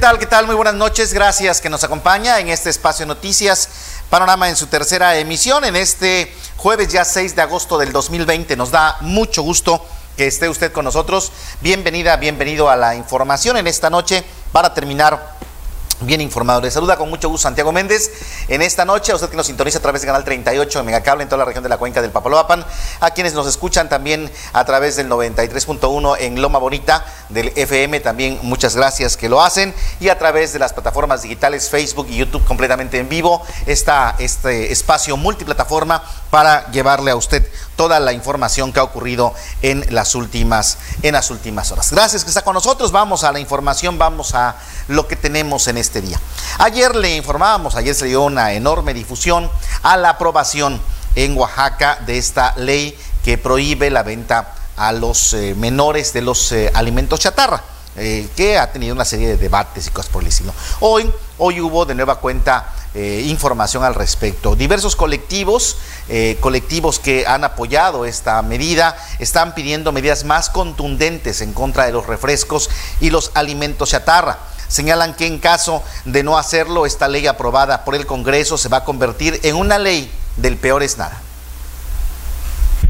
tal? ¿Qué tal? Muy buenas noches. Gracias que nos acompaña en este espacio Noticias Panorama en su tercera emisión en este jueves ya 6 de agosto del 2020. Nos da mucho gusto que esté usted con nosotros. Bienvenida, bienvenido a la información en esta noche para terminar bien informado. Le saluda con mucho gusto Santiago Méndez en esta noche, a usted que nos sintoniza a través del canal 38 de Megacable en toda la región de la cuenca del Papaloapan, a quienes nos escuchan también a través del 93.1 en Loma Bonita del FM, también muchas gracias que lo hacen, y a través de las plataformas digitales Facebook y YouTube completamente en vivo, está este espacio multiplataforma para llevarle a usted toda la información que ha ocurrido en las últimas, en las últimas horas. Gracias que está con nosotros. Vamos a la información, vamos a lo que tenemos en este día. Ayer le informábamos, ayer se dio una enorme difusión a la aprobación en Oaxaca de esta ley que prohíbe la venta a los eh, menores de los eh, alimentos chatarra. Eh, que ha tenido una serie de debates y cosas por el estilo. Hoy, hoy hubo de nueva cuenta eh, información al respecto. Diversos colectivos, eh, colectivos que han apoyado esta medida, están pidiendo medidas más contundentes en contra de los refrescos y los alimentos chatarra. Señalan que en caso de no hacerlo, esta ley aprobada por el Congreso se va a convertir en una ley del peor es nada.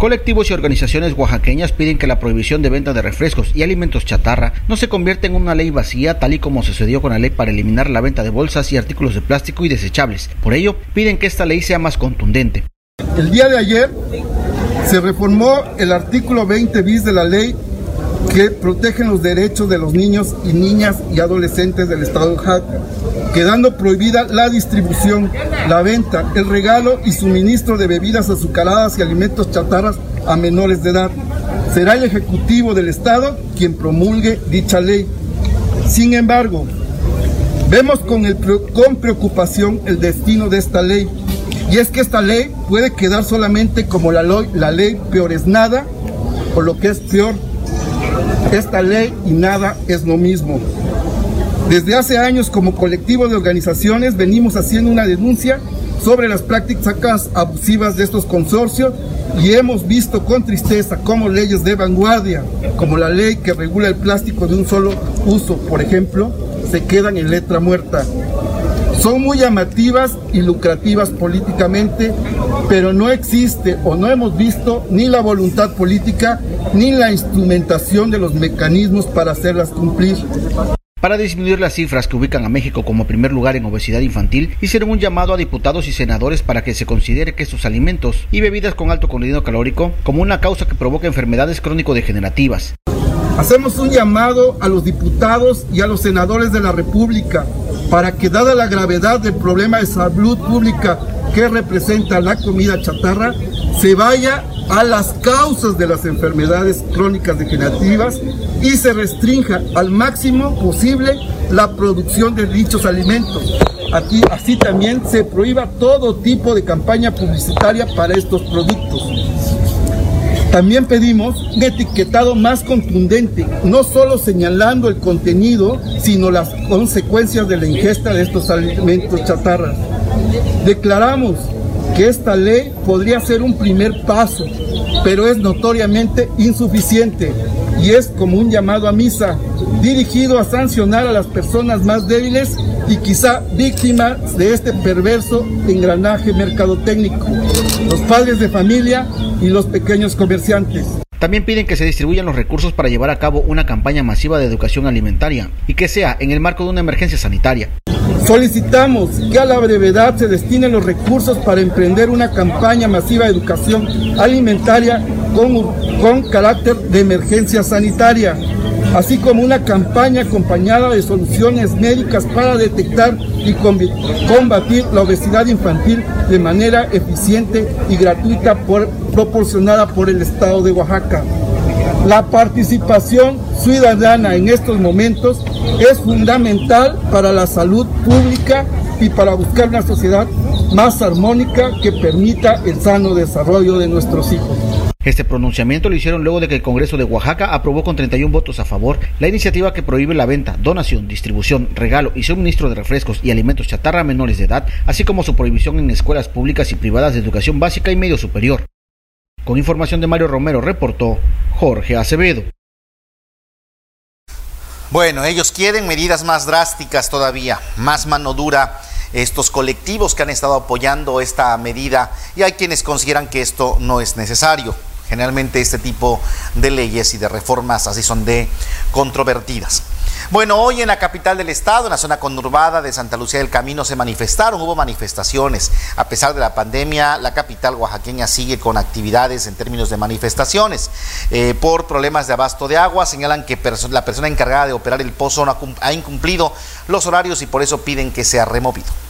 Colectivos y organizaciones oaxaqueñas piden que la prohibición de venta de refrescos y alimentos chatarra no se convierta en una ley vacía tal y como sucedió con la ley para eliminar la venta de bolsas y artículos de plástico y desechables. Por ello, piden que esta ley sea más contundente. El día de ayer se reformó el artículo 20 bis de la ley que protegen los derechos de los niños y niñas y adolescentes del estado de quedando prohibida la distribución, la venta, el regalo y suministro de bebidas azucaradas y alimentos chatarras a menores de edad. Será el Ejecutivo del Estado quien promulgue dicha ley. Sin embargo, vemos con, con preocupación el destino de esta ley. Y es que esta ley puede quedar solamente como la, la ley peor es nada, o lo que es peor, esta ley y nada es lo mismo. Desde hace años como colectivo de organizaciones venimos haciendo una denuncia sobre las prácticas abusivas de estos consorcios y hemos visto con tristeza cómo leyes de vanguardia, como la ley que regula el plástico de un solo uso, por ejemplo, se quedan en letra muerta. Son muy llamativas y lucrativas políticamente, pero no existe o no hemos visto ni la voluntad política ni la instrumentación de los mecanismos para hacerlas cumplir. Para disminuir las cifras que ubican a México como primer lugar en obesidad infantil, hicieron un llamado a diputados y senadores para que se considere que estos alimentos y bebidas con alto contenido calórico como una causa que provoca enfermedades crónico-degenerativas. Hacemos un llamado a los diputados y a los senadores de la República para que, dada la gravedad del problema de salud pública que representa la comida chatarra, se vaya a las causas de las enfermedades crónicas degenerativas y se restrinja al máximo posible la producción de dichos alimentos. Así también se prohíba todo tipo de campaña publicitaria para estos productos. También pedimos un etiquetado más contundente, no solo señalando el contenido, sino las consecuencias de la ingesta de estos alimentos chatarras. Declaramos que esta ley podría ser un primer paso, pero es notoriamente insuficiente y es como un llamado a misa dirigido a sancionar a las personas más débiles y quizá víctimas de este perverso engranaje mercadotécnico, los padres de familia y los pequeños comerciantes. También piden que se distribuyan los recursos para llevar a cabo una campaña masiva de educación alimentaria y que sea en el marco de una emergencia sanitaria. Solicitamos que a la brevedad se destinen los recursos para emprender una campaña masiva de educación alimentaria con, con carácter de emergencia sanitaria, así como una campaña acompañada de soluciones médicas para detectar y combatir la obesidad infantil de manera eficiente y gratuita por, proporcionada por el Estado de Oaxaca. La participación ciudadana en estos momentos es fundamental para la salud pública y para buscar una sociedad más armónica que permita el sano desarrollo de nuestros hijos. Este pronunciamiento lo hicieron luego de que el Congreso de Oaxaca aprobó con 31 votos a favor la iniciativa que prohíbe la venta, donación, distribución, regalo y suministro de refrescos y alimentos chatarra a menores de edad, así como su prohibición en escuelas públicas y privadas de educación básica y medio superior. Con información de Mario Romero reportó Jorge Acevedo. Bueno, ellos quieren medidas más drásticas todavía, más mano dura estos colectivos que han estado apoyando esta medida y hay quienes consideran que esto no es necesario. Generalmente este tipo de leyes y de reformas así son de controvertidas. Bueno, hoy en la capital del estado, en la zona conurbada de Santa Lucía del Camino, se manifestaron, hubo manifestaciones. A pesar de la pandemia, la capital oaxaqueña sigue con actividades en términos de manifestaciones. Eh, por problemas de abasto de agua, señalan que la persona encargada de operar el pozo no ha incumplido los horarios y por eso piden que sea removido.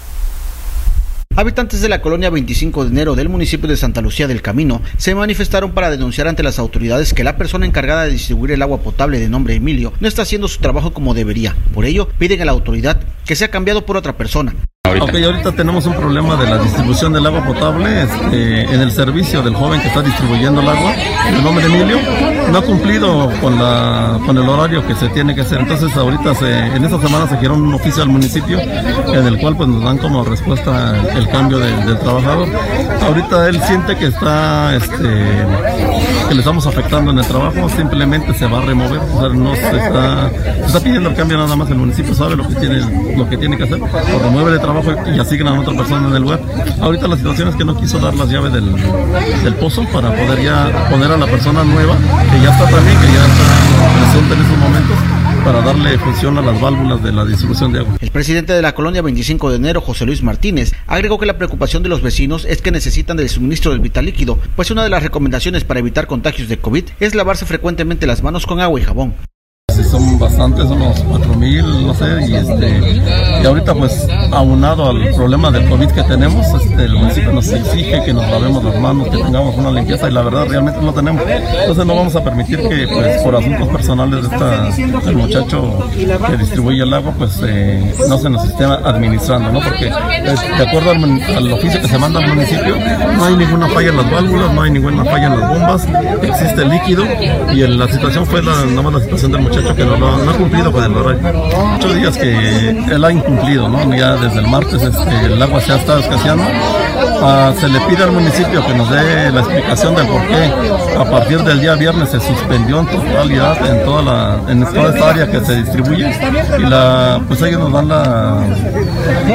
Habitantes de la colonia 25 de enero del municipio de Santa Lucía del Camino se manifestaron para denunciar ante las autoridades que la persona encargada de distribuir el agua potable de nombre Emilio no está haciendo su trabajo como debería. Por ello, piden a la autoridad que sea cambiado por otra persona. Ahorita. Ok, ahorita tenemos un problema de la distribución del agua potable este, en el servicio del joven que está distribuyendo el agua, el nombre de Emilio, no ha cumplido con, la, con el horario que se tiene que hacer. Entonces ahorita en esta semana se giró un oficio al municipio en el cual pues nos dan como respuesta el cambio del trabajador. Ahorita él siente que está, este, que le estamos afectando en el trabajo, simplemente se va a remover, o sea, no se está, se está pidiendo el cambio nada más, el municipio sabe lo que tiene, lo que, tiene que hacer, o remueve el trabajo y asignan a otra persona en el lugar. Ahorita la situación es que no quiso dar las llaves del, del pozo para poder ya poner a la persona nueva, que ya está también, que ya está presente en esos momentos para darle función a las válvulas de la distribución de agua. El presidente de la colonia 25 de enero, José Luis Martínez, agregó que la preocupación de los vecinos es que necesitan del suministro del vital líquido, pues una de las recomendaciones para evitar contagios de COVID es lavarse frecuentemente las manos con agua y jabón son bastantes, unos 4.000, no sé, y, este, y ahorita pues aunado al problema del COVID que tenemos, este, el municipio nos exige que nos lavemos las manos, que tengamos una limpieza y la verdad realmente no tenemos. Entonces no vamos a permitir que pues por asuntos personales de esta, del muchacho que distribuye el agua pues eh, no se nos esté administrando, ¿no? Porque pues, de acuerdo al, oficio que se manda al municipio no hay ninguna falla en las válvulas, no hay ninguna falla en las bombas, existe líquido y la situación fue la, nada más la situación del muchacho que no, ha cumplido con el horario. Muchos días que él ha incumplido, ¿no? Ya desde el martes este, el agua se ha estado escaseando. Ah, se le pide al municipio que nos dé la explicación del por qué a partir del día viernes se suspendió en totalidad en toda la en toda esta área que se distribuye y la pues ellos nos dan la,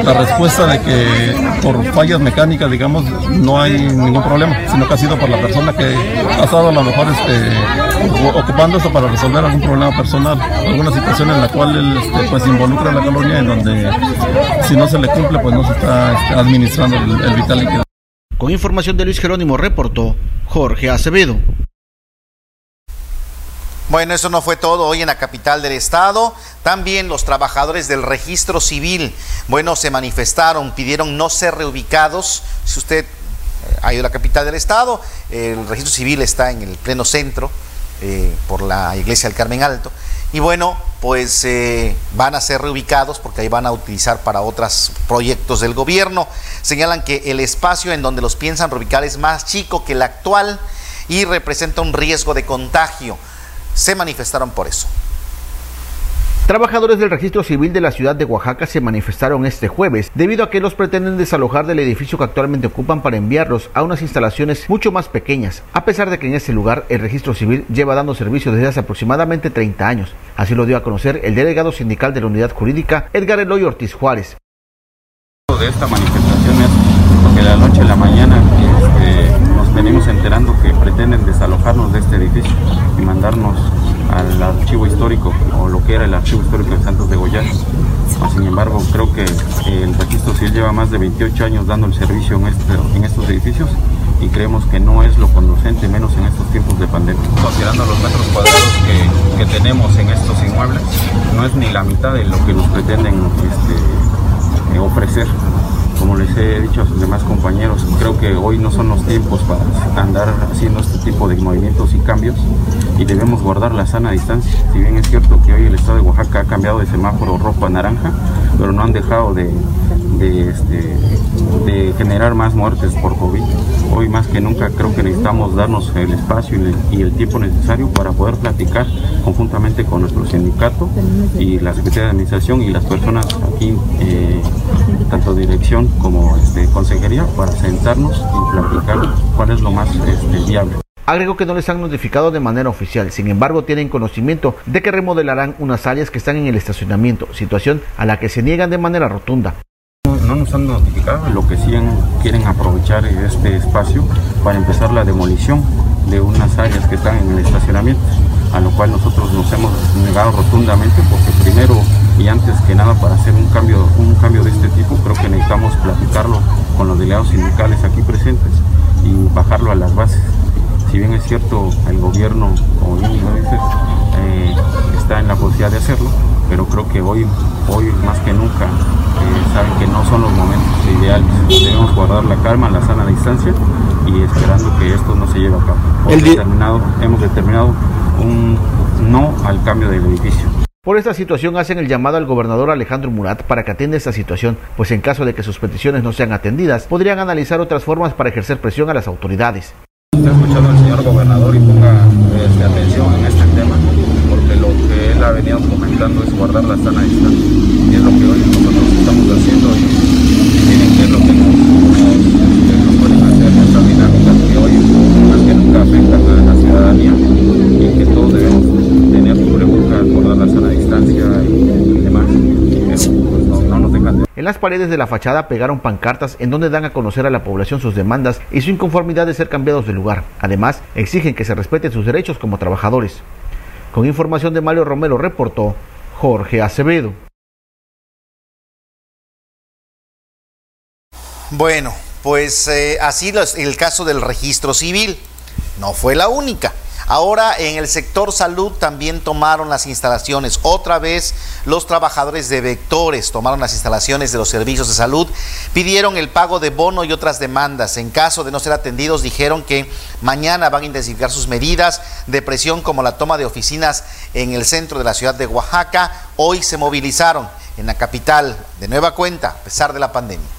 la respuesta de que por fallas mecánicas digamos no hay ningún problema sino que ha sido por la persona que ha estado a lo mejor este, ocupando eso para resolver algún problema personal alguna situación en la cual él este, pues involucra a la colonia en donde si no se le cumple pues no se está este, administrando el, vital líquido. Con información de Luis Jerónimo reportó Jorge Acevedo. Bueno, eso no fue todo hoy en la capital del estado. También los trabajadores del registro civil, bueno, se manifestaron, pidieron no ser reubicados. Si usted eh, ha ido a la capital del estado, el registro civil está en el pleno centro, eh, por la iglesia del Carmen Alto. Y bueno, pues eh, van a ser reubicados porque ahí van a utilizar para otros proyectos del gobierno. Señalan que el espacio en donde los piensan reubicar es más chico que el actual y representa un riesgo de contagio. Se manifestaron por eso. Trabajadores del registro civil de la ciudad de Oaxaca se manifestaron este jueves debido a que los pretenden desalojar del edificio que actualmente ocupan para enviarlos a unas instalaciones mucho más pequeñas, a pesar de que en ese lugar el registro civil lleva dando servicio desde hace aproximadamente 30 años. Así lo dio a conocer el delegado sindical de la unidad jurídica, Edgar Eloy Ortiz Juárez. De esta manifestación es la noche a la mañana este, nos venimos enterando que pretenden desalojarnos de este edificio y mandarnos al archivo histórico o lo que era el archivo histórico de Santos de Goya. Sin embargo, creo que el registro civil lleva más de 28 años dando el servicio en, este, en estos edificios y creemos que no es lo conducente, menos en estos tiempos de pandemia. Considerando los metros cuadrados que, que tenemos en estos inmuebles, no es ni la mitad de lo que nos pretenden este, ofrecer como les he dicho a sus demás compañeros, creo que hoy no son los tiempos para andar haciendo este tipo de movimientos y cambios y debemos guardar la sana distancia. Si bien es cierto que hoy el estado de Oaxaca ha cambiado de semáforo rojo a naranja, pero no han dejado de, este, de generar más muertes por COVID. Hoy más que nunca creo que necesitamos darnos el espacio y el tiempo necesario para poder platicar conjuntamente con nuestro sindicato y la Secretaría de Administración y las personas aquí, eh, tanto dirección como este, consejería, para sentarnos y platicar cuál es lo más este, viable. Agregó que no les han notificado de manera oficial, sin embargo tienen conocimiento de que remodelarán unas áreas que están en el estacionamiento, situación a la que se niegan de manera rotunda. No nos han notificado, lo que sí quieren aprovechar este espacio para empezar la demolición de unas áreas que están en el estacionamiento, a lo cual nosotros nos hemos negado rotundamente porque primero y antes que nada para hacer un cambio, un cambio de este tipo creo que necesitamos platicarlo con los delegados sindicales aquí presentes y bajarlo a las bases. Si bien es cierto el gobierno, como bien lo dices, eh, está en la posibilidad de hacerlo, pero creo que hoy, hoy más que nunca eh, saben que no son los momentos ideales. Debemos guardar la calma, la sana distancia y esperando que esto no se lleve a cabo. determinado, hemos determinado un no al cambio del edificio. Por esta situación hacen el llamado al gobernador Alejandro Murat para que atienda esta situación, pues en caso de que sus peticiones no sean atendidas, podrían analizar otras formas para ejercer presión a las autoridades. Está escuchando al señor gobernador y ponga este, atención en este ha venido comentando es guardar la sana distancia. Y es lo que hoy nosotros estamos haciendo y, tienen que es lo que nos, nos, pueden hacer estas dinámicas que hoy más que nunca afectan a la ciudadanía y que todos debemos tener cubrebocas, guardar la sana distancia y demás. Pues, no, no nos en las paredes de la fachada pegaron pancartas en donde dan a conocer a la población sus demandas y su inconformidad de ser cambiados de lugar. Además, exigen que se respeten sus derechos como trabajadores. Con información de Mario Romero reportó Jorge Acevedo. Bueno, pues eh, así el caso del registro civil. No fue la única. Ahora en el sector salud también tomaron las instalaciones. Otra vez los trabajadores de vectores tomaron las instalaciones de los servicios de salud, pidieron el pago de bono y otras demandas. En caso de no ser atendidos, dijeron que mañana van a intensificar sus medidas de presión como la toma de oficinas en el centro de la ciudad de Oaxaca. Hoy se movilizaron en la capital de nueva cuenta, a pesar de la pandemia.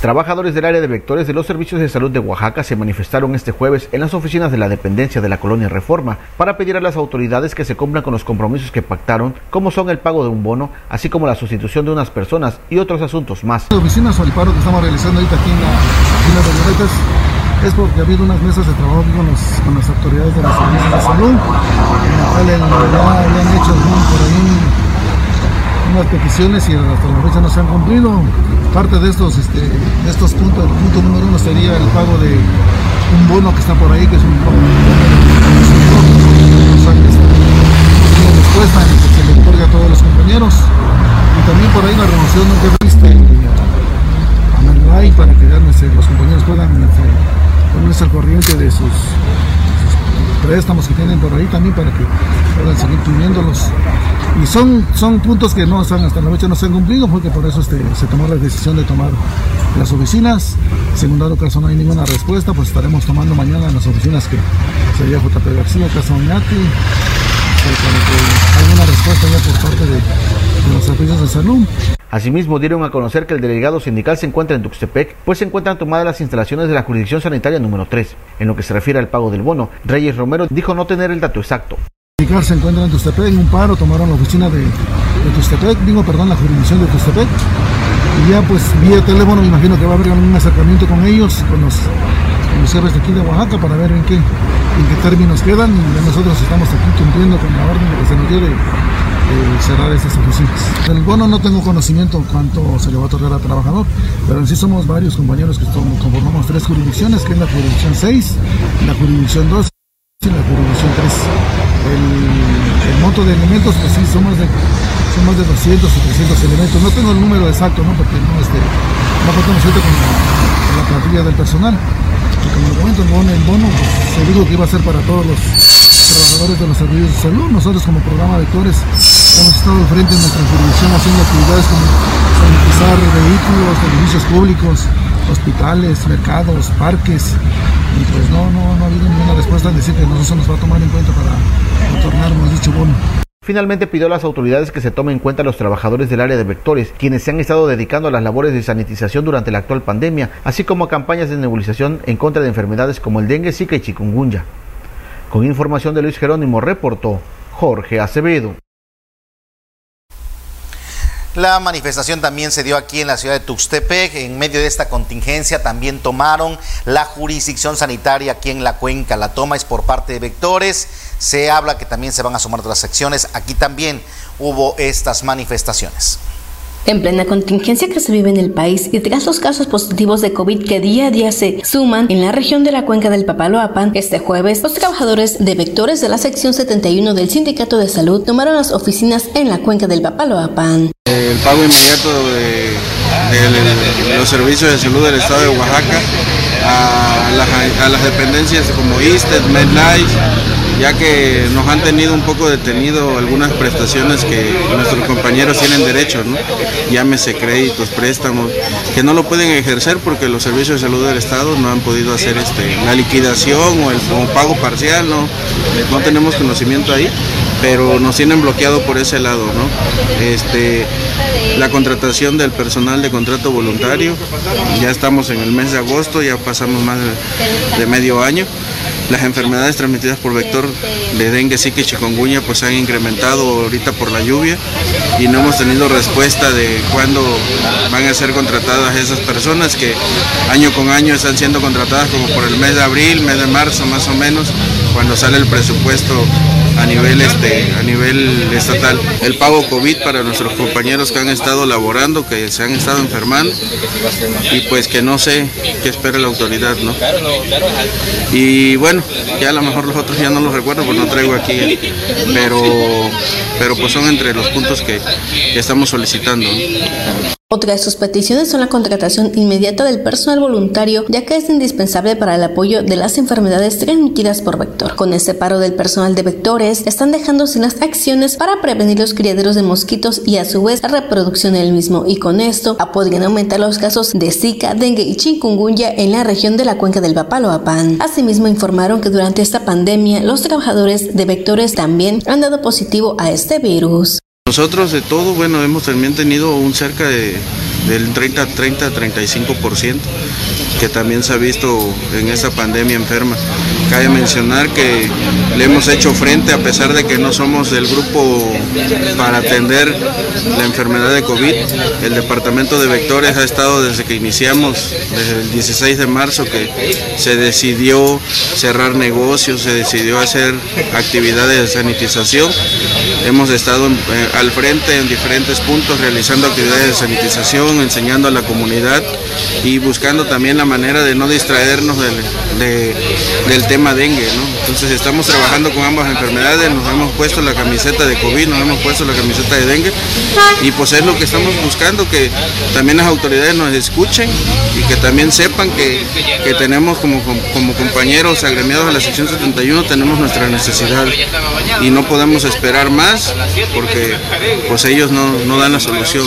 Trabajadores del área de vectores de los servicios de salud de Oaxaca se manifestaron este jueves en las oficinas de la dependencia de la colonia Reforma para pedir a las autoridades que se cumplan con los compromisos que pactaron, como son el pago de un bono, así como la sustitución de unas personas y otros asuntos más. Las oficinas o el paro que estamos realizando ahorita aquí en, la, las es porque ha habido unas mesas de trabajo con, con las autoridades de los servicios de salud, en la cual ya habían hecho por ahí unas peticiones y hasta la fecha no se han cumplido. Parte de estos, este, estos puntos, el punto número uno sería el pago de un bono que está por ahí, que es un bono de respuesta en que se le otorga a todos los compañeros. Y también por ahí la renovación que viste a Manuel para que los compañeros puedan este, ponerse al corriente de sus, préstamos que tienen por ahí también para que puedan seguir pidiéndolos. Y son, son puntos que no están hasta la fecha no se han cumplido, porque por eso este, se tomó la decisión de tomar las oficinas. en dado caso no hay ninguna respuesta, pues estaremos tomando mañana las oficinas que sería JP García, Casa Oñati, eh, para que haya una respuesta ya por parte de los servicios de salud. Asimismo, dieron a conocer que el delegado sindical se encuentra en Tuxtepec, pues se encuentran tomadas las instalaciones de la jurisdicción sanitaria número 3. En lo que se refiere al pago del bono, Reyes Romero dijo no tener el dato exacto se encuentra en Tustepec, en un paro, tomaron la oficina de, de Tustepec, digo, perdón, la jurisdicción de Tustepec. Y ya pues vía teléfono imagino que va a haber un acercamiento con ellos, con los, con de aquí de Oaxaca para ver en qué, términos quedan y nosotros estamos aquí cumpliendo con la orden de que se nos quiere cerrar esas oficinas. Del bono no tengo conocimiento cuánto se le va a otorgar al trabajador, pero en sí somos varios compañeros que conformamos tres jurisdicciones, que es la jurisdicción 6, la jurisdicción 2 y la jurisdicción 3 el, monto de elementos, pues sí, son más de, son más de 200 o 300 elementos. No tengo el número exacto, ¿no? Porque no, este, no contamos con, con la plantilla del personal. Como lo comento, el bono, el bono pues, se dijo que iba a ser para todos los trabajadores de los servicios de salud. Nosotros como programa de actores hemos estado frente en nuestra jurisdicción haciendo actividades como sanitizar vehículos, servicios públicos, hospitales, mercados, parques, y pues no, no, no ha habido ninguna respuesta en decir que no se nos va a tomar en cuenta para otorgarnos dicho bono. Finalmente pidió a las autoridades que se tomen en cuenta a los trabajadores del área de vectores, quienes se han estado dedicando a las labores de sanitización durante la actual pandemia, así como a campañas de nebulización en contra de enfermedades como el dengue, zika y chikungunya. Con información de Luis Jerónimo reportó Jorge Acevedo. La manifestación también se dio aquí en la ciudad de Tuxtepec. En medio de esta contingencia también tomaron la jurisdicción sanitaria aquí en la cuenca. La toma es por parte de vectores. Se habla que también se van a sumar otras secciones. Aquí también hubo estas manifestaciones. En plena contingencia que se vive en el país y tras los casos positivos de COVID que día a día se suman en la región de la cuenca del Papaloapan, este jueves los trabajadores de vectores de la sección 71 del Sindicato de Salud tomaron las oficinas en la cuenca del Papaloapan. El pago inmediato de, los servicios de salud del estado de Oaxaca a las, dependencias como ISTED, MedLife, ya que nos han tenido un poco detenido algunas prestaciones que nuestros compañeros tienen derecho, ¿no? llámese créditos, préstamos, que no lo pueden ejercer porque los servicios de salud del Estado no han podido hacer este, la liquidación o el pago parcial, no, no tenemos conocimiento ahí pero nos tienen bloqueado por ese lado, ¿no? Este, la contratación del personal de contrato voluntario, ya estamos en el mes de agosto, ya pasamos más de medio año las enfermedades transmitidas por vector de dengue, zika y chikungunya pues han incrementado ahorita por la lluvia y no hemos tenido respuesta de cuándo van a ser contratadas esas personas que año con año están siendo contratadas como por el mes de abril, mes de marzo más o menos, cuando sale el presupuesto a nivel este a nivel estatal. El pago covid para nuestros compañeros que han estado laborando que se han estado enfermando y pues que no sé qué espera la autoridad no y bueno ya a lo mejor los otros ya no los recuerdo pues no traigo aquí pero pero pues son entre los puntos que estamos solicitando otra de sus peticiones son la contratación inmediata del personal voluntario, ya que es indispensable para el apoyo de las enfermedades transmitidas por vector. Con este paro del personal de vectores, están dejando sin las acciones para prevenir los criaderos de mosquitos y a su vez la reproducción del mismo, y con esto podrían aumentar los casos de Zika, dengue y chikungunya en la región de la cuenca del Papaloapan. Asimismo, informaron que durante esta pandemia los trabajadores de vectores también han dado positivo a este virus. Nosotros de todo, bueno, hemos también tenido un cerca de, del 30-30-35% que también se ha visto en esta pandemia enferma. Cabe mencionar que le hemos hecho frente a pesar de que no somos del grupo para atender la enfermedad de COVID. El departamento de vectores ha estado desde que iniciamos, desde el 16 de marzo, que se decidió cerrar negocios, se decidió hacer actividades de sanitización. Hemos estado eh, al frente en diferentes puntos realizando actividades de sanitización, enseñando a la comunidad y buscando también la manera de no distraernos del, tema dengue. Entonces estamos trabajando con ambas enfermedades, nos hemos puesto la camiseta de COVID, nos hemos puesto la camiseta de dengue y pues es lo que estamos buscando, que también las autoridades nos escuchen y que también sepan que, tenemos como, como compañeros agremiados a la sección 71, tenemos nuestra necesidad y no podemos esperar más porque pues ellos no, dan la solución.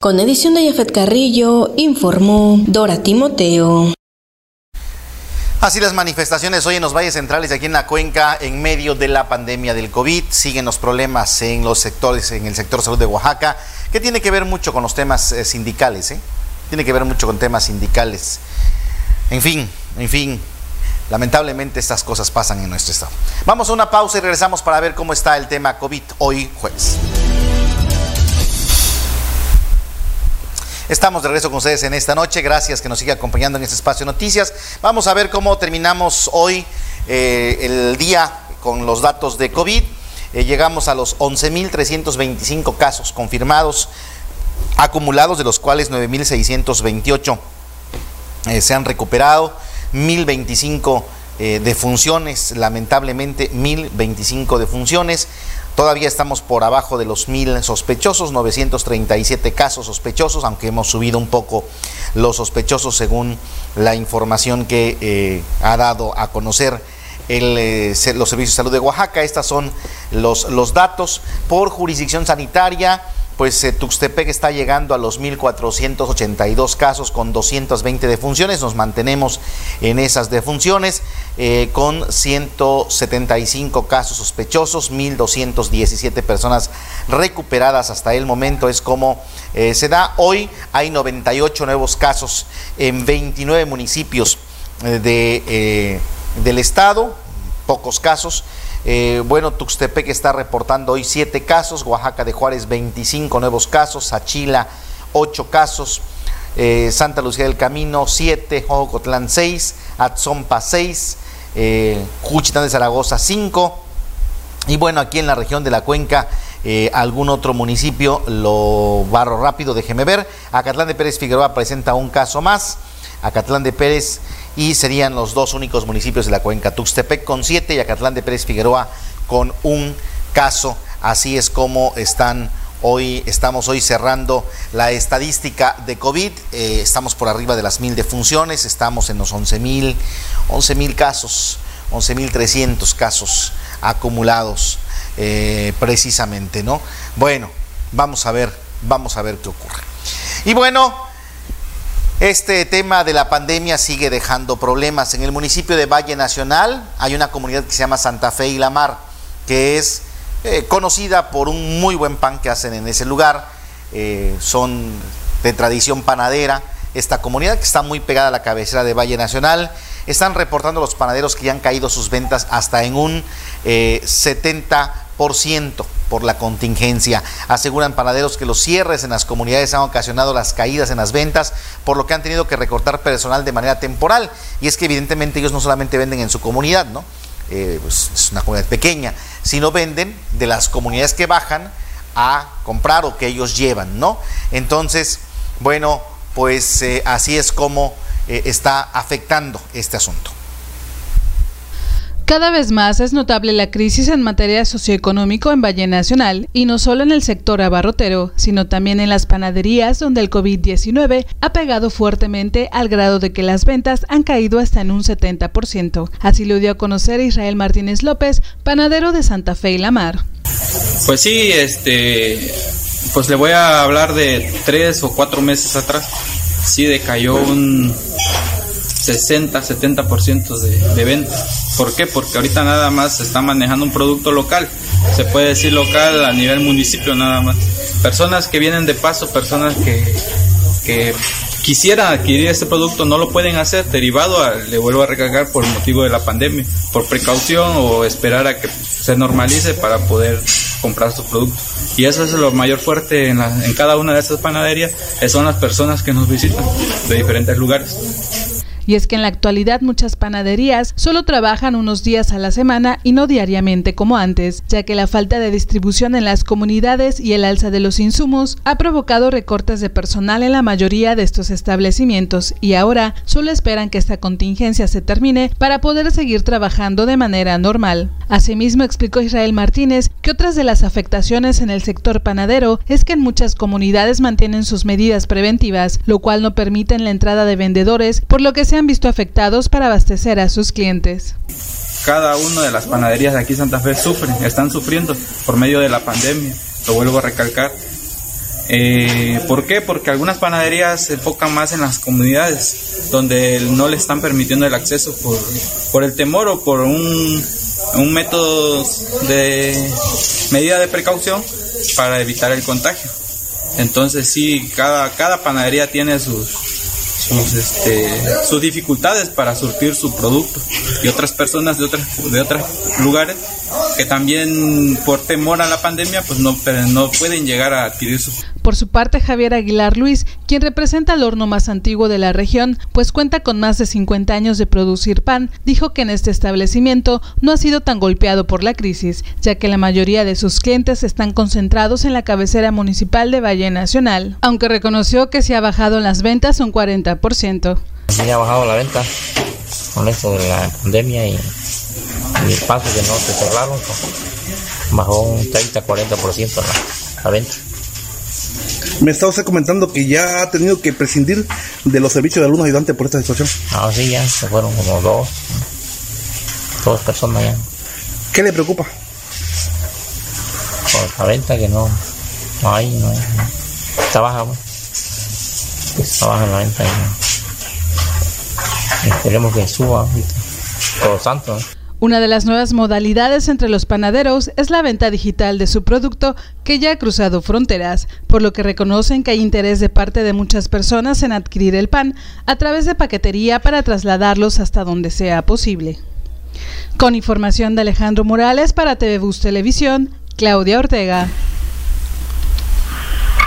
Con edición de Jafet Carrillo, informó Dora Timoteo. Así las manifestaciones hoy en los valles centrales aquí en la cuenca en medio de la pandemia del COVID. Siguen los problemas en los sectores, en el sector salud de Oaxaca, que tiene que ver mucho con los temas eh, sindicales, ¿eh? Tiene que ver mucho con temas sindicales. En fin, en fin, lamentablemente estas cosas pasan en nuestro estado. Vamos a una pausa y regresamos para ver cómo está el tema COVID hoy jueves. Estamos de regreso con ustedes en esta noche. Gracias que nos siga acompañando en este espacio de noticias. Vamos a ver cómo terminamos hoy eh, el día con los datos de COVID. Eh, llegamos a los 11.325 casos confirmados, acumulados, de los cuales 9.628 eh, se han recuperado, 1.025 defunciones, lamentablemente 1.025 defunciones. Todavía estamos por abajo de los mil sospechosos, 937 casos sospechosos, aunque hemos subido un poco los sospechosos según la información que eh, ha dado a conocer el, eh, los servicios de salud de Oaxaca. Estos son los, los datos por jurisdicción sanitaria pues eh, Tuxtepec está llegando a los 1.482 casos con 220 defunciones. Nos mantenemos en esas defunciones eh, con 175 casos sospechosos, 1.217 personas recuperadas hasta el momento. Es como eh, se da. Hoy hay 98 nuevos casos en 29 municipios de, del estado, pocos casos. Eh, bueno, Tuxtepec está reportando hoy 7 casos, Oaxaca de Juárez 25 nuevos casos, Achila 8 casos, eh, Santa Lucía del Camino 7, Jocotlán 6, Atzompa 6, eh, Juchitán de Zaragoza 5. Y bueno, aquí en la región de la Cuenca, eh, algún otro municipio, lo barro rápido, déjeme ver. Acatlán de Pérez Figueroa presenta un caso más. Acatlán de Pérez y serían los dos únicos municipios de la cuenca. Tuxtepec con siete y Acatlán de Pérez Figueroa con un caso. Así es como están hoy, estamos hoy cerrando la estadística de COVID. Eh, estamos por arriba de las mil defunciones, estamos en los 11 mil, 11 mil casos, 11 mil 300 casos acumulados eh, precisamente, ¿no? Bueno, vamos a ver, vamos a ver qué ocurre. Y bueno, este tema de la pandemia sigue dejando problemas. En el municipio de Valle Nacional hay una comunidad que se llama Santa Fe y la Mar, que es eh, conocida por un muy buen pan que hacen en ese lugar. Eh, son de tradición panadera. Esta comunidad que está muy pegada a la cabecera de Valle Nacional. Están reportando los panaderos que ya han caído sus ventas hasta en un eh, 70% por la contingencia. Aseguran panaderos que los cierres en las comunidades han ocasionado las caídas en las ventas, por lo que han tenido que recortar personal de manera temporal. Y es que evidentemente ellos no solamente venden en su comunidad, ¿no? Eh, pues es una comunidad pequeña, sino venden de las comunidades que bajan a comprar o que ellos llevan, ¿no? Entonces, bueno, pues eh, así es como eh, está afectando este asunto. Cada vez más es notable la crisis en materia socioeconómico en Valle Nacional, y no solo en el sector abarrotero, sino también en las panaderías donde el COVID-19 ha pegado fuertemente al grado de que las ventas han caído hasta en un 70%. Así lo dio a conocer Israel Martínez López, panadero de Santa Fe y La Mar. Pues sí, este, pues le voy a hablar de tres o cuatro meses atrás. Sí decayó un 60-70% de, de venta. ¿Por qué? Porque ahorita nada más se está manejando un producto local. Se puede decir local a nivel municipio nada más. Personas que vienen de paso, personas que, que quisieran adquirir este producto no lo pueden hacer derivado a, le vuelvo a recargar por motivo de la pandemia, por precaución o esperar a que se normalice para poder comprar su producto. Y eso es lo mayor fuerte en, la, en cada una de estas panaderías, son las personas que nos visitan de diferentes lugares. Y es que en la actualidad muchas panaderías solo trabajan unos días a la semana y no diariamente como antes, ya que la falta de distribución en las comunidades y el alza de los insumos ha provocado recortes de personal en la mayoría de estos establecimientos y ahora solo esperan que esta contingencia se termine para poder seguir trabajando de manera normal. Asimismo explicó Israel Martínez que otras de las afectaciones en el sector panadero es que en muchas comunidades mantienen sus medidas preventivas, lo cual no permiten la entrada de vendedores, por lo que se han visto afectados para abastecer a sus clientes. Cada una de las panaderías de aquí Santa Fe sufren, están sufriendo por medio de la pandemia, lo vuelvo a recalcar. Eh, ¿Por qué? Porque algunas panaderías se enfocan más en las comunidades, donde no le están permitiendo el acceso por, por el temor o por un, un método de medida de precaución para evitar el contagio. Entonces sí, cada, cada panadería tiene sus, sus, este, sus dificultades para surtir su producto. Y otras personas de otras de otros lugares que también por temor a la pandemia pues no, no pueden llegar a adquirir su por su parte, Javier Aguilar Luis, quien representa el horno más antiguo de la región, pues cuenta con más de 50 años de producir pan, dijo que en este establecimiento no ha sido tan golpeado por la crisis, ya que la mayoría de sus clientes están concentrados en la cabecera municipal de Valle Nacional, aunque reconoció que se ha bajado las ventas un 40%. Sí ha bajado la venta con esto de la pandemia y, y el paso que no se cerraron, pues, bajó un 30-40% la, la venta. Me está usted comentando que ya ha tenido que prescindir de los servicios de algún ayudante por esta situación. Ah, sí, ya se fueron como dos, dos personas ya. ¿Qué le preocupa? Por la venta que no, no hay, no hay. Está baja, pues. Está baja la venta y no. Esperemos que suba ahorita. Todo santo, ¿no? Una de las nuevas modalidades entre los panaderos es la venta digital de su producto que ya ha cruzado fronteras, por lo que reconocen que hay interés de parte de muchas personas en adquirir el pan a través de paquetería para trasladarlos hasta donde sea posible. Con información de Alejandro Morales para TV Bus Televisión, Claudia Ortega.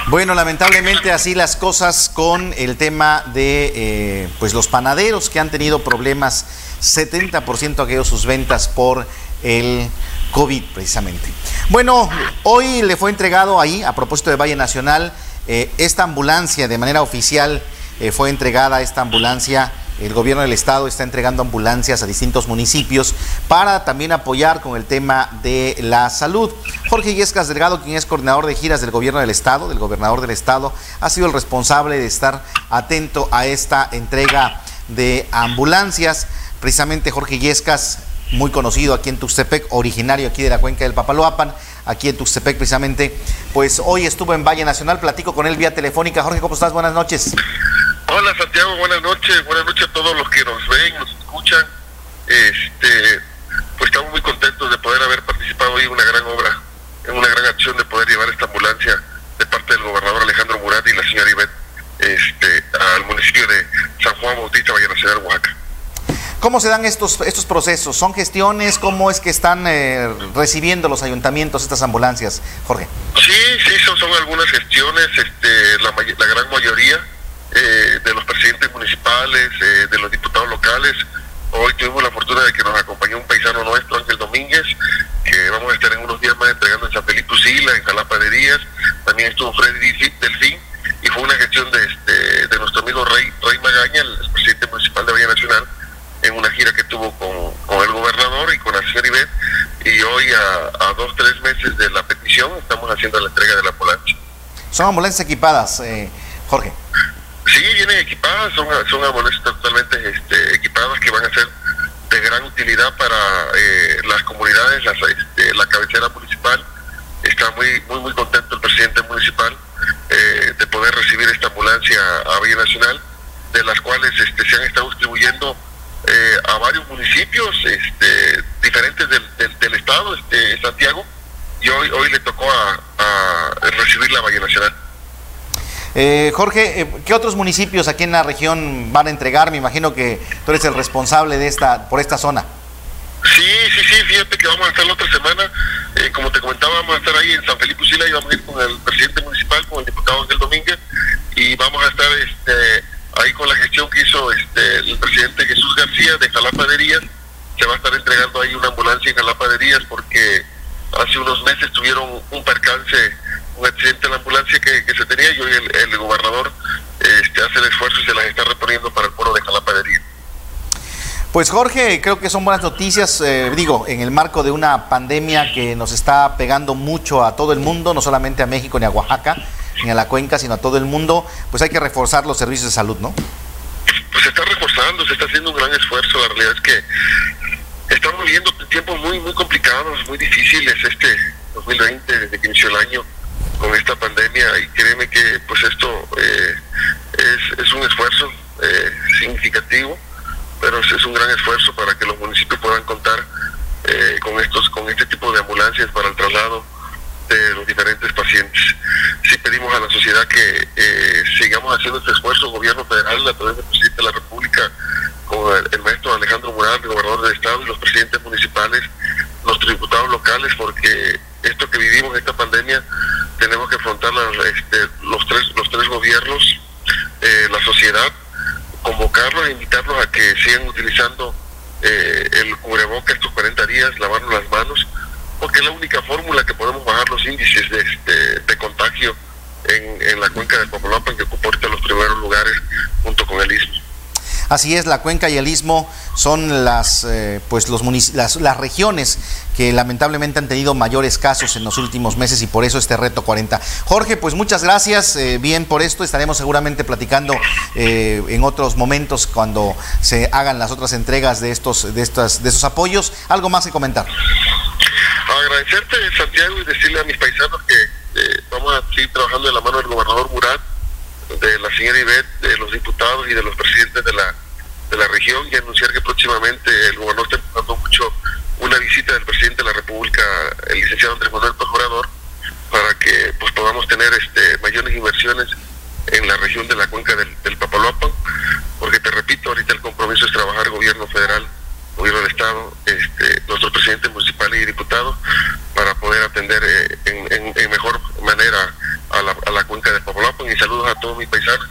Bueno, lamentablemente así las cosas con el tema de eh, pues los panaderos que han tenido problemas, 70% ha caído sus ventas por el COVID precisamente. Bueno, hoy le fue entregado ahí, a propósito de Valle Nacional, eh, esta ambulancia de manera oficial eh, fue entregada esta ambulancia el gobierno del estado está entregando ambulancias a distintos municipios para también apoyar con el tema de la salud. Jorge Yescas Delgado, quien es coordinador de giras del gobierno del estado, del gobernador del estado, ha sido el responsable de estar atento a esta entrega de ambulancias. Precisamente Jorge Yescas, muy conocido aquí en Tuxtepec, originario aquí de la cuenca del Papaloapan, aquí en Tuxtepec precisamente, pues hoy estuvo en Valle Nacional, platico con él vía telefónica. Jorge, ¿cómo estás? Buenas noches. Hola Santiago, buenas noches, buenas noches a todos los que nos ven, nos escuchan. Este, pues estamos muy contentos de poder haber participado hoy en una gran obra, en una gran acción de poder llevar esta ambulancia de parte del gobernador Alejandro Murat y la señora Ivette este, al municipio de San Juan Bautista, Valle Nacional, Oaxaca. ¿Cómo se dan estos, estos procesos? ¿Son gestiones? ¿Cómo es que están eh, recibiendo los ayuntamientos estas ambulancias, Jorge? Sí, sí, son, algunas gestiones, este, la, la gran mayoría eh, de los presidentes municipales, eh, de los diputados locales. Hoy tuvimos la fortuna de que nos acompañó un paisano nuestro, Ángel Domínguez, que vamos a estar en unos días más entregando en San Felipe Usila, en Jalapa de Díaz. También estuvo Freddy Delfín y fue una gestión de, este, de nuestro amigo Rey, Rey Magaña, el presidente municipal de Valle Nacional, una gira que tuvo con, con el gobernador y con la señora Ivette. Y hoy, a, a dos, tres meses de la petición, estamos haciendo la entrega de la ambulancia. Son ambulancias equipadas, eh, Jorge. Sí, vienen equipadas, son, son ambulancias totalmente este, equipadas que van a ser de gran utilidad para eh, las comunidades, las, este, la cabecera municipal. Está muy muy muy contento el presidente municipal eh, de poder recibir esta ambulancia a Villa Nacional, de las cuales este, se han estado distribuyendo eh, a varios municipios este, diferentes del, del, del, estado, este, Santiago, y hoy hoy le tocó a, a recibir la Valle Nacional. Eh, Jorge, eh, ¿qué otros municipios aquí en la región van a entregar? Me imagino que tú eres el responsable de esta por esta zona. Sí, sí, sí, fíjate que vamos a estar la otra semana, eh, como te comentaba, vamos a estar ahí en San Felipe Usila y vamos a ir con el presidente municipal, con el diputado Ángel Domínguez, y vamos a estar este, ahí con la gestión que hizo este, el presidente Jesús García de Jalapa de Díaz, se va a estar entregando ahí una ambulancia en Jalapa de Díaz porque hace unos meses tuvieron un percance un accidente en la ambulancia que, se tenía y hoy el, el gobernador este, hace el esfuerzo y se las está reponiendo para el pueblo de Jalapa de Díaz. Pues Jorge, creo que son buenas noticias, eh, digo, en el marco de una pandemia que nos está pegando mucho a todo el mundo, no solamente a México ni a Oaxaca, ni a la cuenca, sino a todo el mundo, pues hay que reforzar los servicios de salud, ¿no? Pues se está reforzando, se está haciendo un gran esfuerzo, la realidad es que estamos viviendo tiempos muy, muy complicados, muy difíciles, este 2020, desde que inició el año, con esta pandemia. Y créeme que pues esto eh, es, un esfuerzo eh, significativo pero es, es, un gran esfuerzo para que los municipios puedan contar eh, con estos con este tipo de ambulancias para el traslado de los diferentes pacientes. Sí pedimos a la sociedad que eh, sigamos haciendo este esfuerzo gobierno federal a través del presidente de la república con el, maestro Alejandro Mural, el gobernador del estado y los presidentes municipales los diputados locales porque esto que vivimos esta pandemia tenemos que afrontar este, los tres los tres gobiernos eh, la sociedad convocarlos e invitarlos a que sigan utilizando eh, el cubreboca estos 40 días lavarnos las manos porque es la única fórmula que podemos bajar los índices de, este, de contagio en, en, la cuenca del Papaloapan que ocupa los primeros lugares junto con el istmo Así es, la cuenca y el istmo son las, eh, pues los las, las, regiones que lamentablemente han tenido mayores casos en los últimos meses y por eso este reto 40. Jorge, pues muchas gracias, eh, bien por esto, estaremos seguramente platicando eh, en otros momentos cuando se hagan las otras entregas de estos, de estas, de esos apoyos. ¿Algo más que comentar? Agradecerte, Santiago, y decirle a mis paisanos que vamos a seguir trabajando de la mano del gobernador Murat de la señora Ivette, de los diputados y de los presidentes de la, de la región y anunciar que próximamente el gobernador está empujando mucho una visita del presidente de la República, el licenciado Andrés Manuel Procurador, para que pues podamos tener este mayores inversiones en la región de la cuenca del, del Papaloapan, porque te repito, ahorita el compromiso es trabajar gobierno federal, gobierno del Estado, este, nuestro presidente municipal y diputado, para poder atender eh, en, mejor manera a la, a la cuenca de Papaloapan. Y saludos a todos mis paisanos.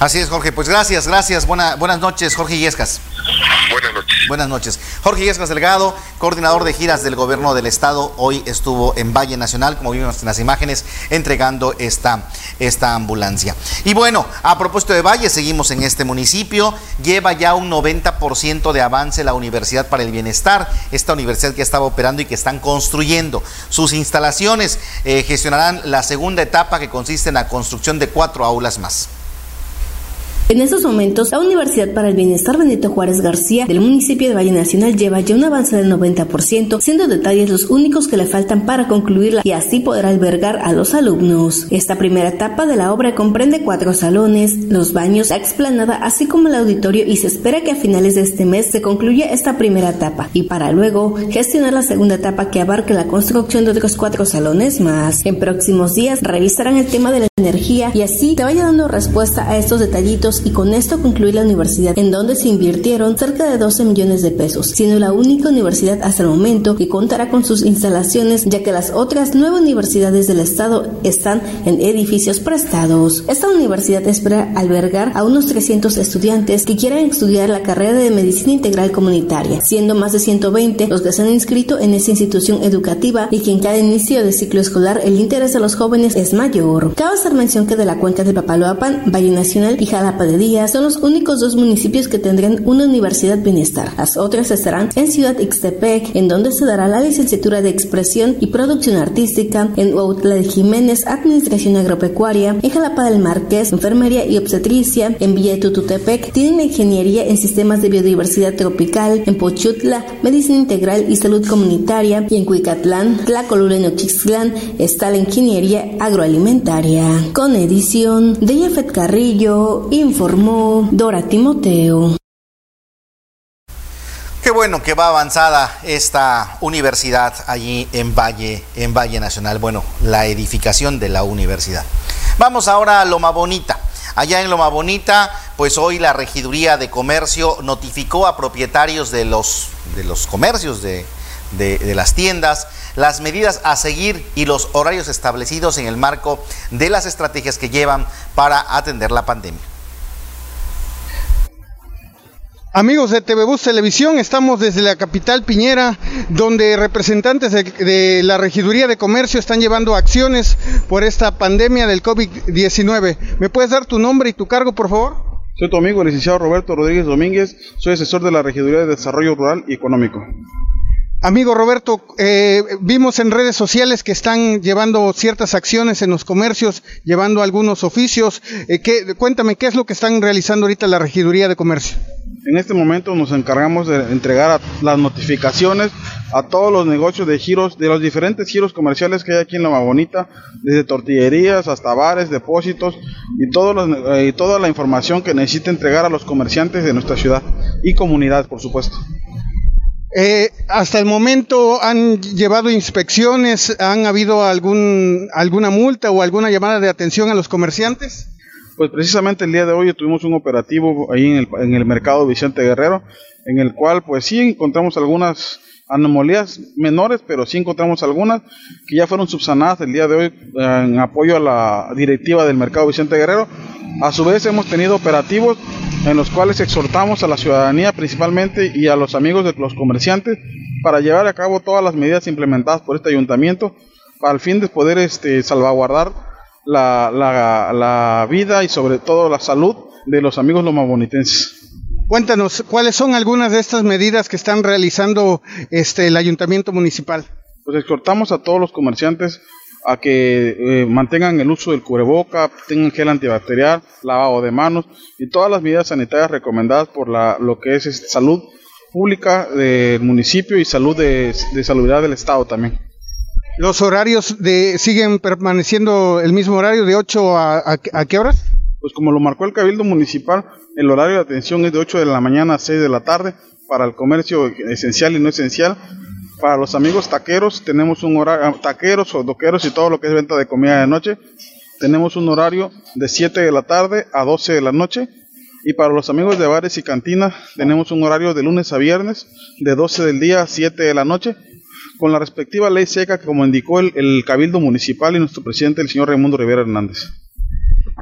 Así es, Jorge. Pues gracias, gracias. Buena, buenas noches, Jorge Yescas. Buenas noches. Buenas noches. Jorge Yescas Delgado, coordinador de giras del gobierno del estado, hoy estuvo en Valle Nacional, como vimos en las imágenes, entregando esta, esta ambulancia. Y bueno, a propósito de Valle, seguimos en este municipio. Lleva ya un 90% de avance la Universidad para el Bienestar, esta universidad que estaba operando y que están construyendo. Sus instalaciones eh, gestionarán la segunda etapa que consiste en la construcción de cuatro aulas más. En estos momentos, la Universidad para el Bienestar Benito Juárez García del municipio de Valle Nacional lleva ya un avance del 90%, siendo detalles los únicos que le faltan para concluirla y así poder albergar a los alumnos. Esta primera etapa de la obra comprende cuatro salones, los baños, la explanada, así como el auditorio y se espera que a finales de este mes se concluya esta primera etapa y para luego gestionar la segunda etapa que abarque la construcción de otros cuatro salones más. En próximos días revisarán el tema de la energía y así te vaya dando respuesta a estos detallitos y con esto concluir la universidad en donde se invirtieron cerca de 12 millones de pesos, siendo la única universidad hasta el momento que contará con sus instalaciones ya que las otras nueve universidades del estado están en edificios prestados. Esta universidad espera albergar a unos 300 estudiantes que quieran estudiar la carrera de medicina integral comunitaria, siendo más de 120 los que se han inscrito en esta institución educativa y que en cada inicio de ciclo escolar el interés de los jóvenes es mayor. Cabe hacer mención que de la cuenca de Papaloapan, Valle Nacional y Jalapa de Díaz son los únicos dos municipios que tendrán una universidad bienestar. Las otras estarán en Ciudad Ixtepec, en donde se dará la licenciatura de expresión y producción artística, en Huautla de Jiménez, Administración Agropecuaria, en Jalapa del Marqués, Enfermería y Obstetricia, en Villa de Tututepec, tienen ingeniería en sistemas de biodiversidad tropical, en Pochutla, Medicina Integral y Salud Comunitaria, y en Cuicatlán, Tlacolula y Nochixtlán está la ingeniería agroalimentaria. Con edición de Jeffet Carrillo, informó Dora Timoteo. Qué bueno que va avanzada esta universidad allí en Valle, en Valle Nacional. Bueno, la edificación de la universidad. Vamos ahora a Loma Bonita. Allá en Loma Bonita, pues hoy la regiduría de comercio notificó a propietarios de los, de los comercios de, de, de las tiendas las medidas a seguir y los horarios establecidos en el marco de las estrategias que llevan para atender la pandemia. Amigos de TV Bus Televisión, estamos desde la capital Piñera, donde representantes de, de, la Regiduría de Comercio están llevando acciones por esta pandemia del COVID-19. ¿Me puedes dar tu nombre y tu cargo, por favor? Soy tu amigo, el licenciado Roberto Rodríguez Domínguez, soy asesor de la Regiduría de Desarrollo Rural y Económico. Amigo Roberto, eh, vimos en redes sociales que están llevando ciertas acciones en los comercios, llevando algunos oficios. Eh, ¿qué, cuéntame, ¿qué es lo que están realizando ahorita la Regiduría de Comercio? En este momento nos encargamos de entregar las notificaciones a todos los negocios de giros, de los diferentes giros comerciales que hay aquí en Loma Bonita, desde tortillerías hasta bares, depósitos y, todos los, eh, y toda la información que necesita entregar a los comerciantes de nuestra ciudad y comunidad, por supuesto. Eh, hasta el momento han llevado inspecciones, han habido algún alguna multa o alguna llamada de atención a los comerciantes. Pues precisamente el día de hoy tuvimos un operativo ahí en el, en el mercado Vicente Guerrero, en el cual pues sí encontramos algunas anomalías menores, pero sí encontramos algunas que ya fueron subsanadas el día de hoy eh, en apoyo a la directiva del mercado Vicente Guerrero. A su vez hemos tenido operativos en los cuales exhortamos a la ciudadanía principalmente y a los amigos de los comerciantes para llevar a cabo todas las medidas implementadas por este ayuntamiento el fin de poder este, salvaguardar la, la, la vida y sobre todo la salud de los amigos lomabonitenses. Cuéntanos, ¿cuáles son algunas de estas medidas que están realizando este, el ayuntamiento municipal? Pues exhortamos a todos los comerciantes a que eh, mantengan el uso del cubreboca, tengan gel antibacterial, lavado de manos y todas las medidas sanitarias recomendadas por la, lo que es este, salud pública del municipio y salud de, de salubridad del estado también. ¿Los horarios de, siguen permaneciendo el mismo horario de 8 a, a, a qué horas? Pues como lo marcó el Cabildo Municipal, el horario de atención es de 8 de la mañana a 6 de la tarde para el comercio esencial y no esencial Para los amigos taqueros, tenemos un horario, ah, taqueros doqueros y todo lo que es venta de comida de noche, tenemos un horario de 7 de la tarde a 12 de la noche. Y para los amigos de bares y cantinas, tenemos un horario de lunes a viernes, de 12 del día a 7 de la noche, con la respectiva ley seca, como indicó el, el Cabildo Municipal y nuestro presidente, el señor Raimundo Rivera Hernández.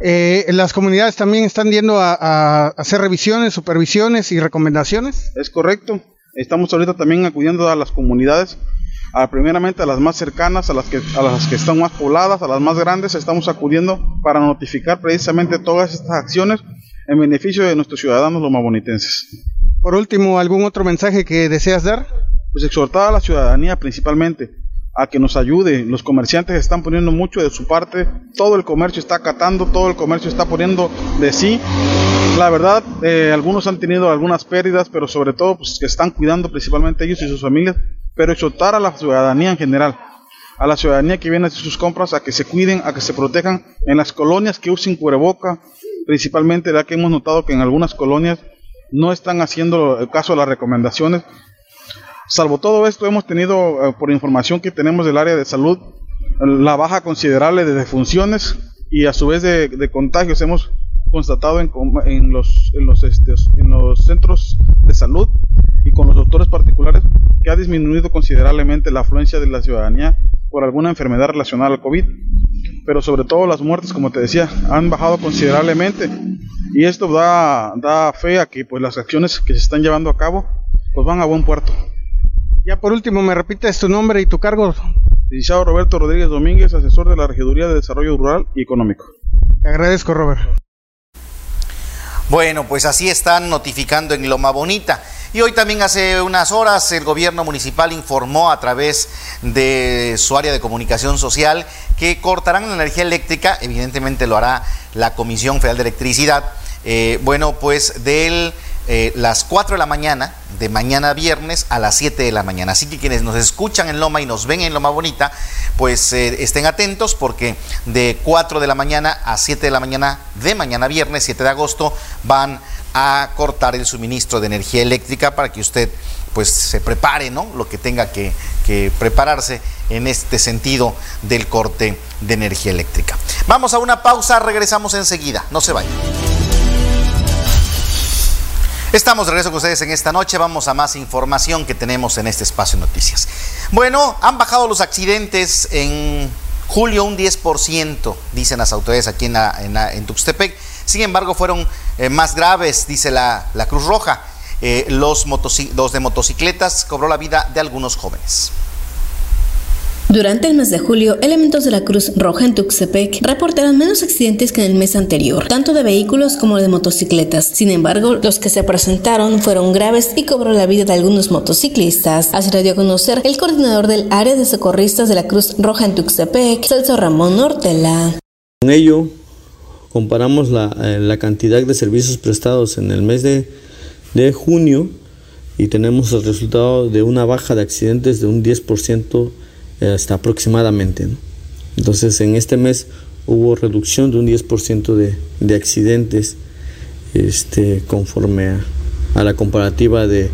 Eh, las comunidades también están yendo a, a hacer revisiones, supervisiones y recomendaciones. Es correcto. Estamos ahorita también acudiendo a las comunidades, a, primeramente a las más cercanas, a las, que, a las que están más pobladas, a las más grandes, estamos acudiendo para notificar precisamente todas estas acciones en beneficio de nuestros ciudadanos lomabonitenses. Por último, ¿algún otro mensaje que deseas dar? Pues exhortar a la ciudadanía principalmente a que nos ayude. Los comerciantes están poniendo mucho de su parte, todo el comercio está acatando, todo el comercio está poniendo de sí. La verdad, eh, algunos han tenido algunas pérdidas, pero sobre todo pues, que están cuidando principalmente ellos y sus familias, pero exhortar a la ciudadanía en general, a la ciudadanía que viene a hacer sus compras, a que se cuiden, a que se protejan en las colonias que usen cubreboca, principalmente ya que hemos notado que en algunas colonias no están haciendo caso de las recomendaciones. Salvo todo esto, hemos tenido, eh, por información que tenemos del área de salud, la baja considerable de defunciones y a su vez de, de contagios. Hemos constatado en, en, los, en, los, este, en los centros de salud y con los doctores particulares que ha disminuido considerablemente la afluencia de la ciudadanía por alguna enfermedad relacionada al COVID. Pero sobre todo las muertes, como te decía, han bajado considerablemente. Y esto da, da fe a que pues, las acciones que se están llevando a cabo pues, van a buen puerto. Ya por último, ¿me repites tu nombre y tu cargo? Licenciado Roberto Rodríguez Domínguez, asesor de la Regiduría de Desarrollo Rural y Económico. Te agradezco, Robert. Bueno, pues así están notificando en Loma Bonita. Y hoy también hace unas horas el gobierno municipal informó a través de su área de comunicación social que cortarán la energía eléctrica, evidentemente lo hará la Comisión Federal de Electricidad, eh, bueno, pues del eh, las 4 de la mañana, de mañana viernes a las 7 de la mañana. Así que quienes nos escuchan en Loma y nos ven en Loma Bonita, pues eh, estén atentos porque de 4 de la mañana a 7 de la mañana de mañana viernes, 7 de agosto, van a cortar el suministro de energía eléctrica para que usted pues se prepare, ¿no? Lo que tenga que, que prepararse en este sentido del corte de energía eléctrica. Vamos a una pausa, regresamos enseguida, no se vayan. Estamos de regreso con ustedes en esta noche. Vamos a más información que tenemos en este espacio de noticias. Bueno, han bajado los accidentes en julio un 10%, dicen las autoridades aquí en, en, Tuxtepec. Sin embargo, fueron eh, más graves, dice la, Cruz Roja. Eh, los de motocicletas cobró la vida de algunos jóvenes. Durante el mes de julio, elementos de la Cruz Roja en Tuxtepec reportaron menos accidentes que en el mes anterior, tanto de vehículos como de motocicletas. Sin embargo, los que se presentaron fueron graves y cobró la vida de algunos motociclistas. Así lo dio a conocer el coordinador del área de socorristas de la Cruz Roja en Tuxtepec, Celso Ramón Ortela. Con ello, comparamos la, eh, la cantidad de servicios prestados en el mes de junio y tenemos el resultado de una baja de accidentes de un 10% hasta aproximadamente. Entonces en este mes hubo reducción de un 10% de, de, accidentes este, conforme a, a la comparativa de,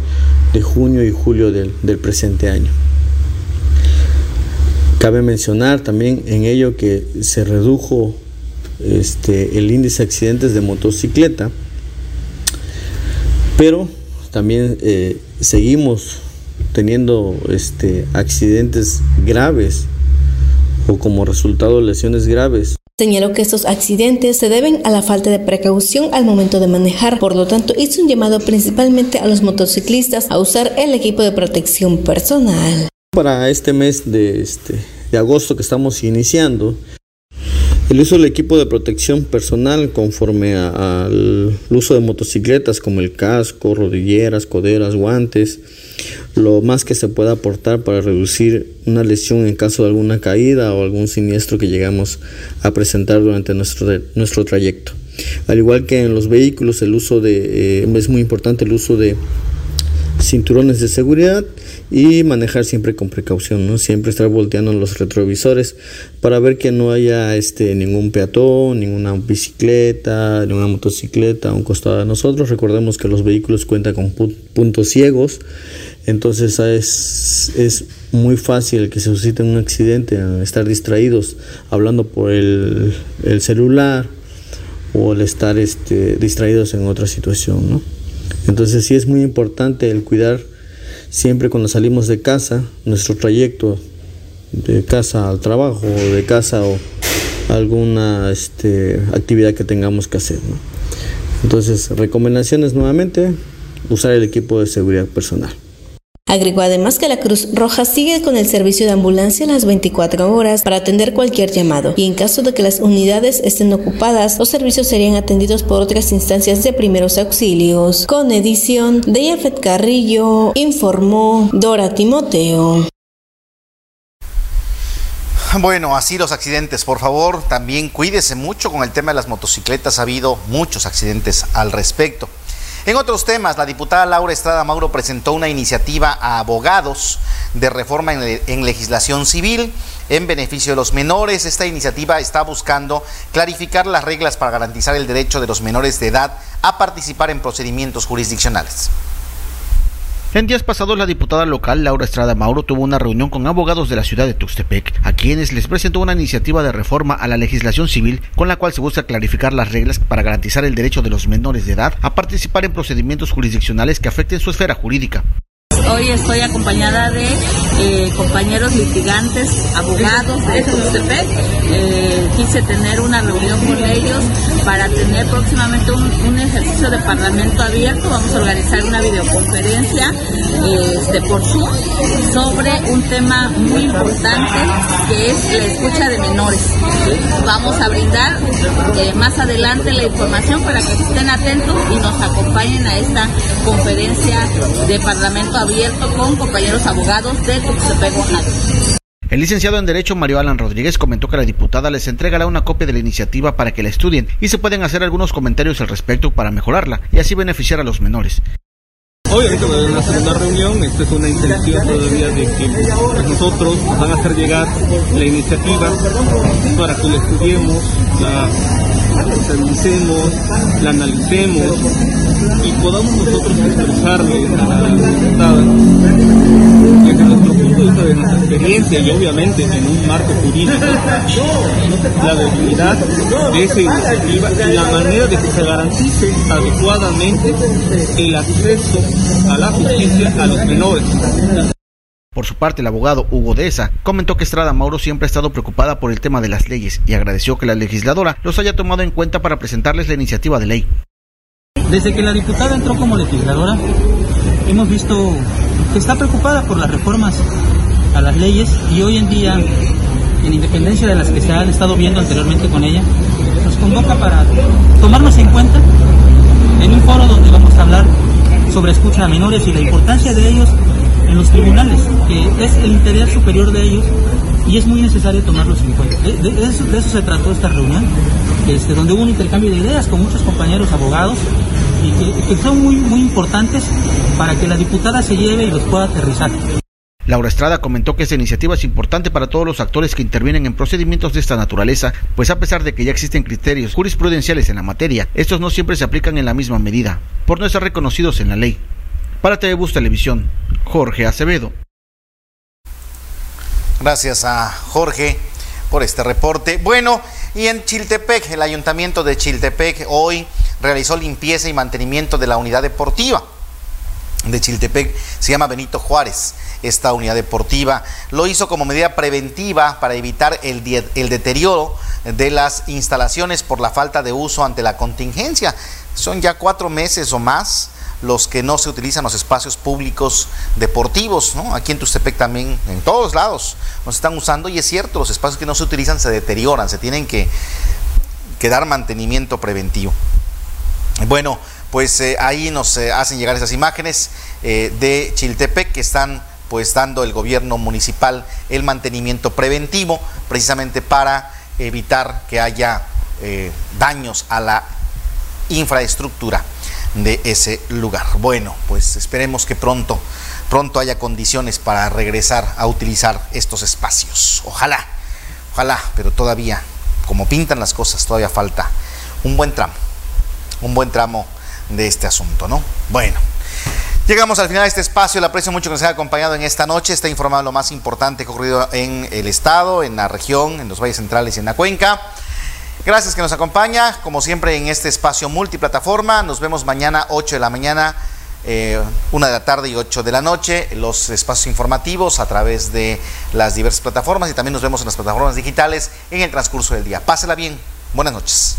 de, junio y julio del, del, presente año. Cabe mencionar también en ello que se redujo este, el índice de accidentes de motocicleta, pero también eh, seguimos teniendo este, accidentes graves o como resultado lesiones graves. Señaló que estos accidentes se deben a la falta de precaución al momento de manejar, por lo tanto hizo un llamado principalmente a los motociclistas a usar el equipo de protección personal. Para este mes de, este, de agosto que estamos iniciando, el uso del equipo de protección personal conforme al uso de motocicletas como el casco, rodilleras, coderas, guantes, lo más que se pueda aportar para reducir una lesión en caso de alguna caída o algún siniestro que llegamos a presentar durante nuestro, nuestro trayecto. Al igual que en los vehículos, el uso de, eh, es muy importante el uso de cinturones de seguridad y manejar siempre con precaución, ¿no? Siempre estar volteando los retrovisores para ver que no haya este ningún peatón, ninguna bicicleta, ninguna motocicleta a un costado de nosotros. Recordemos que los vehículos cuentan con puntos ciegos Entonces es, es muy fácil que se suscite un accidente, estar distraídos hablando por el, el celular o estar este, distraídos en otra situación. ¿no? Entonces sí es muy importante el cuidar siempre cuando salimos de casa, nuestro trayecto de casa al trabajo o de casa o alguna este, actividad que tengamos que hacer. Entonces, recomendaciones nuevamente, usar el equipo de seguridad personal. Agregó además que la Cruz Roja sigue con el servicio de ambulancia las 24 horas para atender cualquier llamado y en caso de que las unidades estén ocupadas, los servicios serían atendidos por otras instancias de primeros auxilios. Con edición de Yafet Carrillo, informó Dora Timoteo. Bueno, así los accidentes, por favor, también cuídese mucho con el tema de las motocicletas, ha habido muchos accidentes al respecto. En otros temas, la diputada Laura Estrada Mauro presentó una iniciativa a abogados de reforma en, legislación civil en beneficio de los menores. Esta iniciativa está buscando clarificar las reglas para garantizar el derecho de los menores de edad a participar en procedimientos jurisdiccionales. En días pasados, la diputada local Laura Estrada Mauro tuvo una reunión con abogados de la ciudad de Tuxtepec, a quienes les presentó una iniciativa de reforma a la legislación civil con la cual se busca clarificar las reglas para garantizar el derecho de los menores de edad a participar en procedimientos jurisdiccionales que afecten su esfera jurídica. Hoy estoy acompañada de eh, compañeros litigantes, abogados de Tuxtepec. Eh, quise tener una reunión con ellos para tener próximamente un, ejercicio de parlamento abierto. Vamos a organizar una videoconferencia este, por Zoom sobre un tema muy importante que es la escucha de menores. Vamos a brindar eh, más adelante la información para que estén atentos y nos acompañen a esta conferencia de parlamento abierto con compañeros abogados de Tuxtepec, El licenciado en Derecho Mario Alan Rodríguez comentó que la diputada les entregará una copia de la iniciativa para que la estudien y se pueden hacer algunos comentarios al respecto para mejorarla y así beneficiar a los menores. Hoy, ahorita en la segunda reunión, esta es una intención todavía de que nosotros nos van a hacer llegar la iniciativa para que la estudiemos, la revisemos, la analicemos y podamos nosotros expresarle a la diputada punto de nuestra experiencia y obviamente en un marco jurídico la debilidad de esa iniciativa y la manera de que se garantice adecuadamente el acceso a la justicia a los menores. Por su parte, el abogado Hugo Deza comentó que Estrada Mauro siempre ha estado preocupada por el tema de las leyes y agradeció que la legisladora los haya tomado en cuenta para presentarles la iniciativa de ley. Desde que la diputada entró como legisladora, hemos visto que está preocupada por las reformas a las leyes y hoy en día, en independencia de las que se han estado viendo anteriormente con ella, nos convoca para tomarnos en cuenta en un foro donde vamos a hablar sobre escucha a menores y la importancia de ellos en los tribunales, que es el interés superior de ellos y es muy necesario tomarlos en cuenta. De, eso, se trató esta reunión, este, donde hubo un intercambio de ideas con muchos compañeros abogados y que, que son muy, muy importantes para que la diputada se lleve y los pueda aterrizar. Laura Estrada comentó que esta iniciativa es importante para todos los actores que intervienen en procedimientos de esta naturaleza, pues a pesar de que ya existen criterios jurisprudenciales en la materia, estos no siempre se aplican en la misma medida, por no estar reconocidos en la ley. Para TV Bus Televisión, Jorge Acevedo. Gracias a Jorge por este reporte. Bueno, y en Chiltepec, el ayuntamiento de Chiltepec hoy realizó limpieza y mantenimiento de la unidad deportiva de Chiltepec. Se llama Benito Juárez, esta unidad deportiva. Lo hizo como medida preventiva para evitar el, deterioro de las instalaciones por la falta de uso ante la contingencia. Son ya cuatro meses o más los que no se utilizan los espacios públicos deportivos. Aquí en Tustepec también, en todos lados, nos están usando y es cierto, los espacios que no se utilizan se deterioran, se tienen que, dar mantenimiento preventivo. Bueno, pues eh, ahí nos eh, hacen llegar esas imágenes eh, de Chiltepec que están pues dando el gobierno municipal el mantenimiento preventivo precisamente para evitar que haya daños a la infraestructura de ese lugar. Bueno, pues esperemos que pronto, pronto haya condiciones para regresar a utilizar estos espacios. Ojalá, ojalá, pero todavía, como pintan las cosas, todavía falta un buen tramo, un buen tramo de este asunto, ¿no? Bueno. Llegamos al final de este espacio. Le aprecio mucho que nos haya acompañado en esta noche. Está informado lo más importante que ha ocurrido en el estado, en la región, en los valles centrales y en la cuenca. Gracias que nos acompaña, como siempre, en este espacio multiplataforma. Nos vemos mañana, 8 de la mañana, eh, 1 de la tarde y 8 de la noche. Los espacios informativos a través de las diversas plataformas y también nos vemos en las plataformas digitales en el transcurso del día. Pásela bien. Buenas noches.